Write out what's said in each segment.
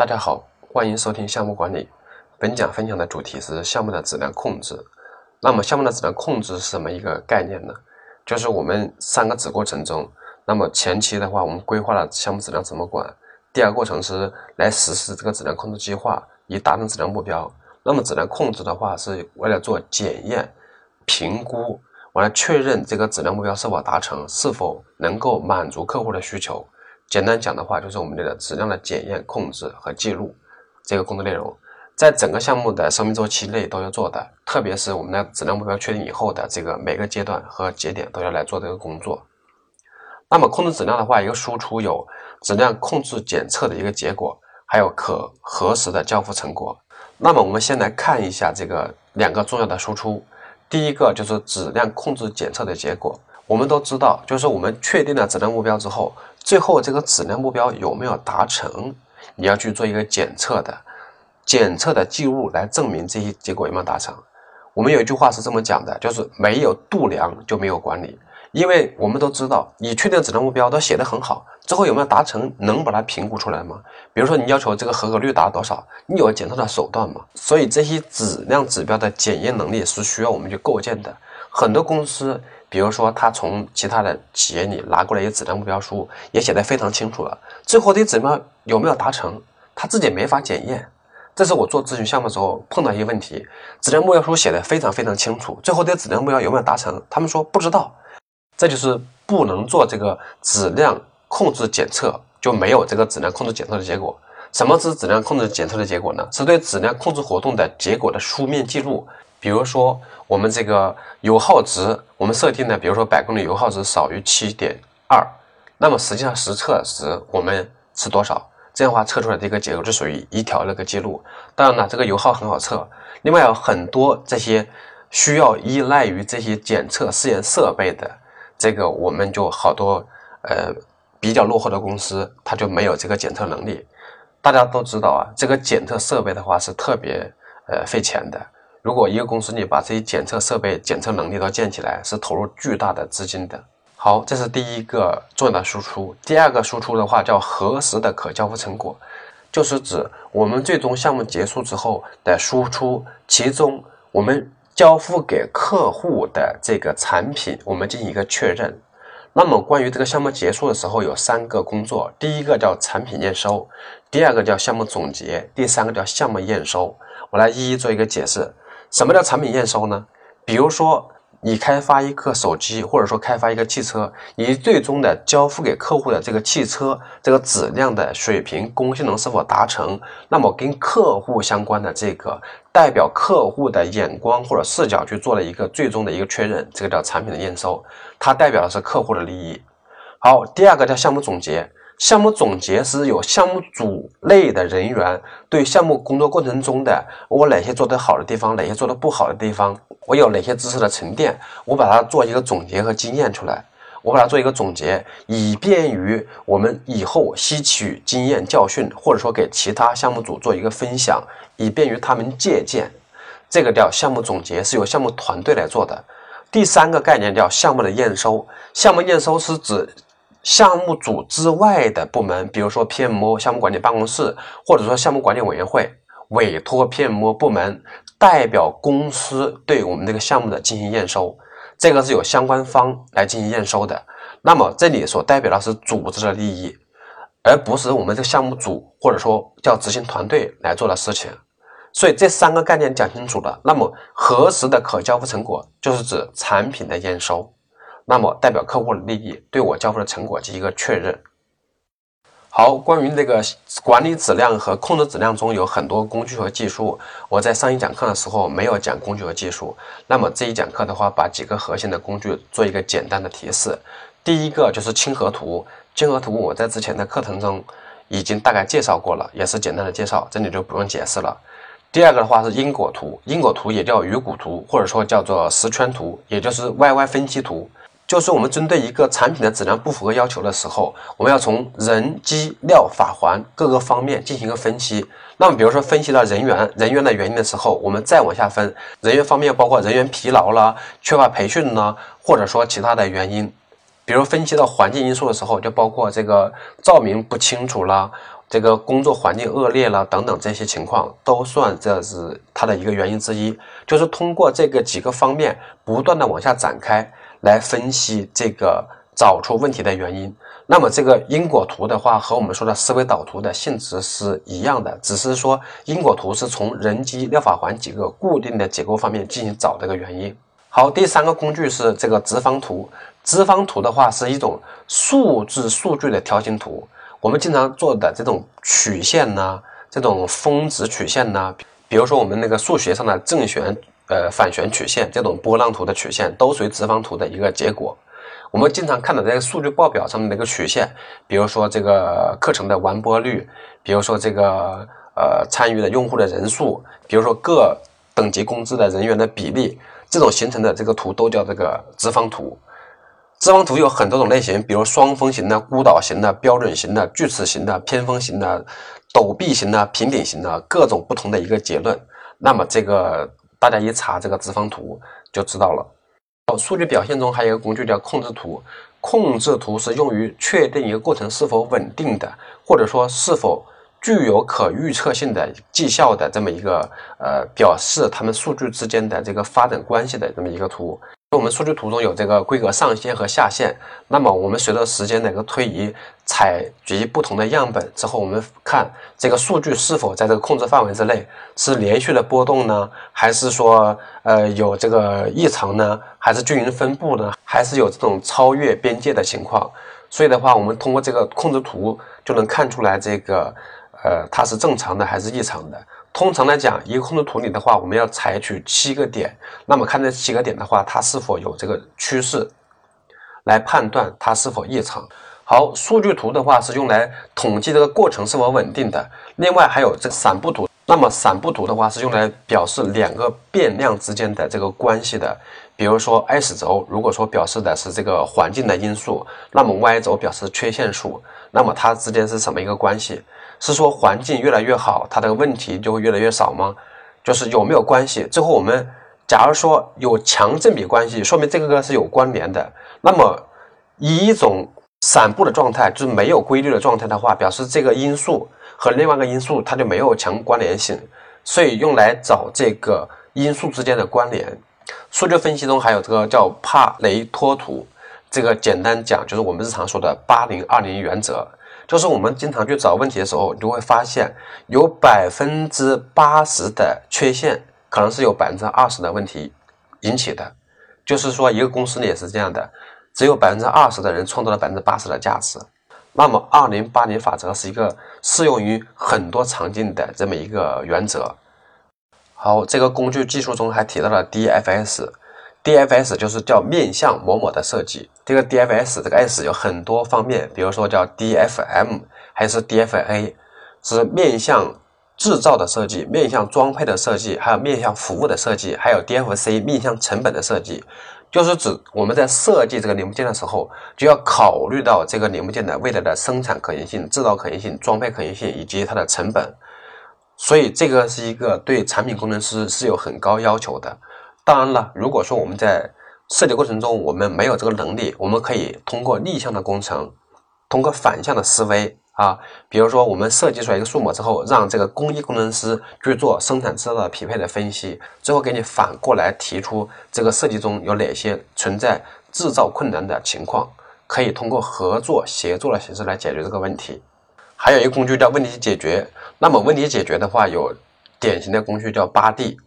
大家好，欢迎收听项目管理。本讲分享的主题是项目的质量控制。那么，项目的质量控制是什么一个概念呢？就是我们三个子过程中，那么前期的话，我们规划了项目质量怎么管；第二个过程是来实施这个质量控制计划，以达成质量目标。那么，质量控制的话，是为了做检验、评估，完了确认这个质量目标是否达成，是否能够满足客户的需求。简单讲的话，就是我们的质量的检验、控制和记录这个工作内容，在整个项目的生命周期内都要做的，特别是我们的质量目标确定以后的这个每个阶段和节点都要来做这个工作。那么控制质量的话，一个输出有质量控制检测的一个结果，还有可核实的交付成果。那么我们先来看一下这个两个重要的输出，第一个就是质量控制检测的结果。我们都知道，就是我们确定了质量目标之后。最后这个质量目标有没有达成，你要去做一个检测的，检测的记录来证明这些结果有没有达成。我们有一句话是这么讲的，就是没有度量就没有管理。因为我们都知道，你确定质量目标都写得很好，之后有没有达成，能把它评估出来吗？比如说你要求这个合格率达到多少，你有检测的手段吗？所以这些质量指标的检验能力是需要我们去构建的。很多公司。比如说，他从其他的企业里拿过来一些质量目标书，也写得非常清楚了。最后这指标有没有达成，他自己没法检验。这是我做咨询项目的时候碰到一些问题：质量目标书写的非常非常清楚，最后这些质量目标有没有达成，他们说不知道。这就是不能做这个质量控制检测，就没有这个质量控制检测的结果。什么是质量控制检测的结果呢？是对质量控制活动的结果的书面记录。比如说，我们这个油耗值，我们设定的，比如说百公里油耗值少于七点二，那么实际上实测时我们是多少？这样的话测出来的一个结果就属于一条那个记录。当然了，这个油耗很好测，另外有很多这些需要依赖于这些检测试验设备的，这个我们就好多呃比较落后的公司，它就没有这个检测能力。大家都知道啊，这个检测设备的话是特别呃费钱的。如果一个公司你把这些检测设备、检测能力都建起来，是投入巨大的资金的。好，这是第一个重要的输出。第二个输出的话叫核实的可交付成果，就是指我们最终项目结束之后的输出，其中我们交付给客户的这个产品，我们进行一个确认。那么关于这个项目结束的时候有三个工作，第一个叫产品验收，第二个叫项目总结，第三个叫项目验收。我来一一做一个解释。什么叫产品验收呢？比如说，你开发一个手机，或者说开发一个汽车，你最终的交付给客户的这个汽车，这个质量的水平、工性能是否达成？那么跟客户相关的这个代表客户的眼光或者视角去做了一个最终的一个确认，这个叫产品的验收，它代表的是客户的利益。好，第二个叫项目总结。项目总结是有项目组内的人员对项目工作过程中的我哪些做得好的地方，哪些做得不好的地方，我有哪些知识的沉淀，我把它做一个总结和经验出来，我把它做一个总结，以便于我们以后吸取经验教训，或者说给其他项目组做一个分享，以便于他们借鉴。这个叫项目总结，是由项目团队来做的。第三个概念叫项目的验收，项目验收是指。项目组之外的部门，比如说 PMO 项目管理办公室，或者说项目管理委员会，委托 PMO 部门代表公司对我们这个项目的进行验收，这个是有相关方来进行验收的。那么这里所代表的是组织的利益，而不是我们这个项目组或者说叫执行团队来做的事情。所以这三个概念讲清楚了，那么核实的可交付成果就是指产品的验收。那么代表客户的利益，对我交付的成果进行一个确认。好，关于这个管理质量和控制质量中有很多工具和技术，我在上一讲课的时候没有讲工具和技术。那么这一讲课的话，把几个核心的工具做一个简单的提示。第一个就是亲和图，亲和图我在之前的课程中已经大概介绍过了，也是简单的介绍，这里就不用解释了。第二个的话是因果图，因果图也叫鱼骨图，或者说叫做十圈图，也就是 YY 分析图。就是我们针对一个产品的质量不符合要求的时候，我们要从人机料法环各个方面进行一个分析。那么，比如说分析了人员人员的原因的时候，我们再往下分人员方面，包括人员疲劳啦、缺乏培训呢，或者说其他的原因。比如分析到环境因素的时候，就包括这个照明不清楚啦，这个工作环境恶劣了等等这些情况，都算这是它的一个原因之一。就是通过这个几个方面不断的往下展开来分析这个找出问题的原因。那么这个因果图的话，和我们说的思维导图的性质是一样的，只是说因果图是从人机六法环几个固定的结构方面进行找这个原因。好，第三个工具是这个直方图。直方图的话是一种数字数据的条形图。我们经常做的这种曲线呢，这种峰值曲线呢，比如说我们那个数学上的正弦、呃反旋曲线这种波浪图的曲线，都属于直方图的一个结果。我们经常看到这个数据报表上面的一个曲线，比如说这个课程的完播率，比如说这个呃参与的用户的人数，比如说各等级工资的人员的比例，这种形成的这个图都叫这个直方图。直方图有很多种类型，比如双峰型的、孤岛型的、标准型的、锯齿型的、偏峰型的、陡壁型的、平顶型的，各种不同的一个结论。那么这个大家一查这个直方图就知道了。数据表现中还有一个工具叫控制图，控制图是用于确定一个过程是否稳定的，或者说是否具有可预测性的绩效的这么一个呃表示他们数据之间的这个发展关系的这么一个图。我们数据图中有这个规格上限和下限，那么我们随着时间的一个推移，采集不同的样本之后，我们看这个数据是否在这个控制范围之内，是连续的波动呢，还是说呃有这个异常呢，还是均匀分布呢，还是有这种超越边界的情况？所以的话，我们通过这个控制图就能看出来这个呃它是正常的还是异常的。通常来讲，一个控制图里的话，我们要采取七个点，那么看这七个点的话，它是否有这个趋势，来判断它是否异常。好，数据图的话是用来统计这个过程是否稳定的。另外还有这散布图，那么散布图的话是用来表示两个变量之间的这个关系的。比如说 x 轴，如果说表示的是这个环境的因素，那么 y 轴表示缺陷数，那么它之间是什么一个关系？是说环境越来越好，它的问题就会越来越少吗？就是有没有关系？最后我们假如说有强正比关系，说明这个是有关联的。那么以一种散布的状态，就是没有规律的状态的话，表示这个因素和另外一个因素它就没有强关联性，所以用来找这个因素之间的关联。数据分析中还有这个叫帕雷托图，这个简单讲就是我们日常说的八零二零原则。就是我们经常去找问题的时候，你就会发现有百分之八十的缺陷，可能是有百分之二十的问题引起的。就是说，一个公司里也是这样的，只有百分之二十的人创造了百分之八十的价值。那么，二零八零法则是一个适用于很多场景的这么一个原则。好，这个工具技术中还提到了 DFS。DFS 就是叫面向某某的设计，这个 DFS 这个 S 有很多方面，比如说叫 DFM 还是 DFA，是面向制造的设计、面向装配的设计，还有面向服务的设计，还有 DFC 面向成本的设计，就是指我们在设计这个零部件的时候，就要考虑到这个零部件的未来的生产可行性、制造可行性、装配可行性以及它的成本，所以这个是一个对产品工程师是有很高要求的。当然了，如果说我们在设计过程中我们没有这个能力，我们可以通过逆向的工程，通过反向的思维啊，比如说我们设计出来一个数模之后，让这个工艺工程师去做生产制造的匹配的分析，最后给你反过来提出这个设计中有哪些存在制造困难的情况，可以通过合作协作的形式来解决这个问题。还有一个工具叫问题解决，那么问题解决的话，有典型的工具叫八 D。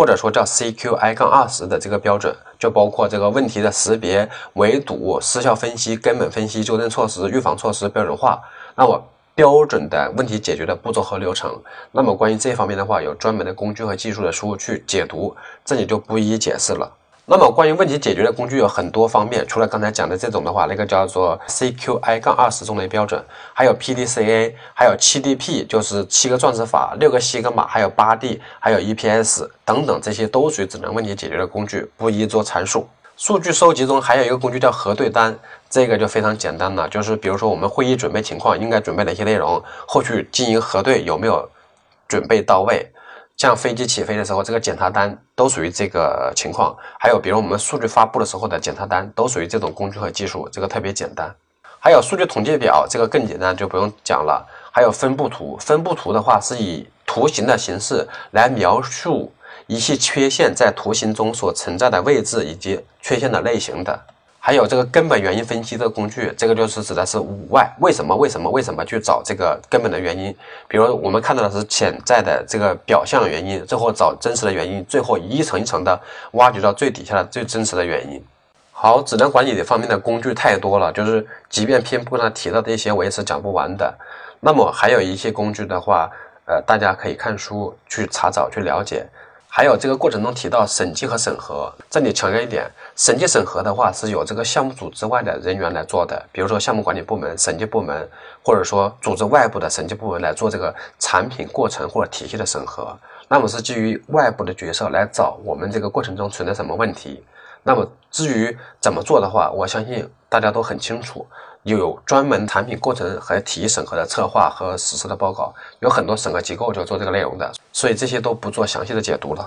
或者说叫 CQI 杠二十的这个标准，就包括这个问题的识别、围堵、失效分析、根本分析、纠正措施、预防措施标准化。那么标准的问题解决的步骤和流程。那么关于这方面的话，有专门的工具和技术的书去解读，这里就不一一解释了。那么关于问题解决的工具有很多方面，除了刚才讲的这种的话，那个叫做 CQI 杠二十中类标准，还有 PDCA，还有七 DP，就是七个钻石法，六个西格玛，还有八 D，还有 EPS 等等，这些都属于智能问题解决的工具，不一一做阐述。数据收集中还有一个工具叫核对单，这个就非常简单了，就是比如说我们会议准备情况应该准备哪些内容，后续进行核对有没有准备到位。像飞机起飞的时候，这个检查单都属于这个情况。还有，比如我们数据发布的时候的检查单，都属于这种工具和技术，这个特别简单。还有数据统计表，这个更简单，就不用讲了。还有分布图，分布图的话是以图形的形式来描述一些缺陷在图形中所存在的位置以及缺陷的类型的。还有这个根本原因分析这个工具，这个就是指的是五外为什么为什么为什么去找这个根本的原因。比如我们看到的是潜在的这个表象原因，最后找真实的原因，最后一层一层的挖掘到最底下的最真实的原因。好，质量管理的方面的工具太多了，就是即便偏不上提到的一些，我也是讲不完的。那么还有一些工具的话，呃，大家可以看书去查找去了解。还有这个过程中提到审计和审核，这里强调一点，审计审核的话是由这个项目组之外的人员来做的，比如说项目管理部门、审计部门，或者说组织外部的审计部门来做这个产品过程或者体系的审核。那么是基于外部的角色来找我们这个过程中存在什么问题。那么至于怎么做的话，我相信大家都很清楚。有专门产品过程和体系审核的策划和实施的报告，有很多审核机构就做这个内容的，所以这些都不做详细的解读了。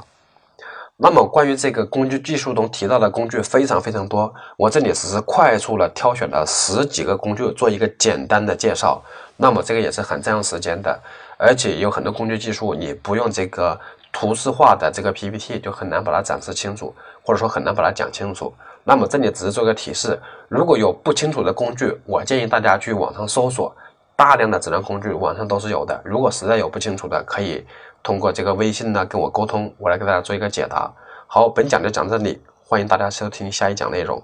那么关于这个工具技术中提到的工具非常非常多，我这里只是快速的挑选了十几个工具做一个简单的介绍。那么这个也是很占用时间的，而且有很多工具技术你不用这个图示化的这个 PPT 就很难把它展示清楚，或者说很难把它讲清楚。那么这里只是做个提示，如果有不清楚的工具，我建议大家去网上搜索，大量的质量工具网上都是有的。如果实在有不清楚的，可以通过这个微信呢跟我沟通，我来给大家做一个解答。好，本讲就讲这里，欢迎大家收听下一讲内容。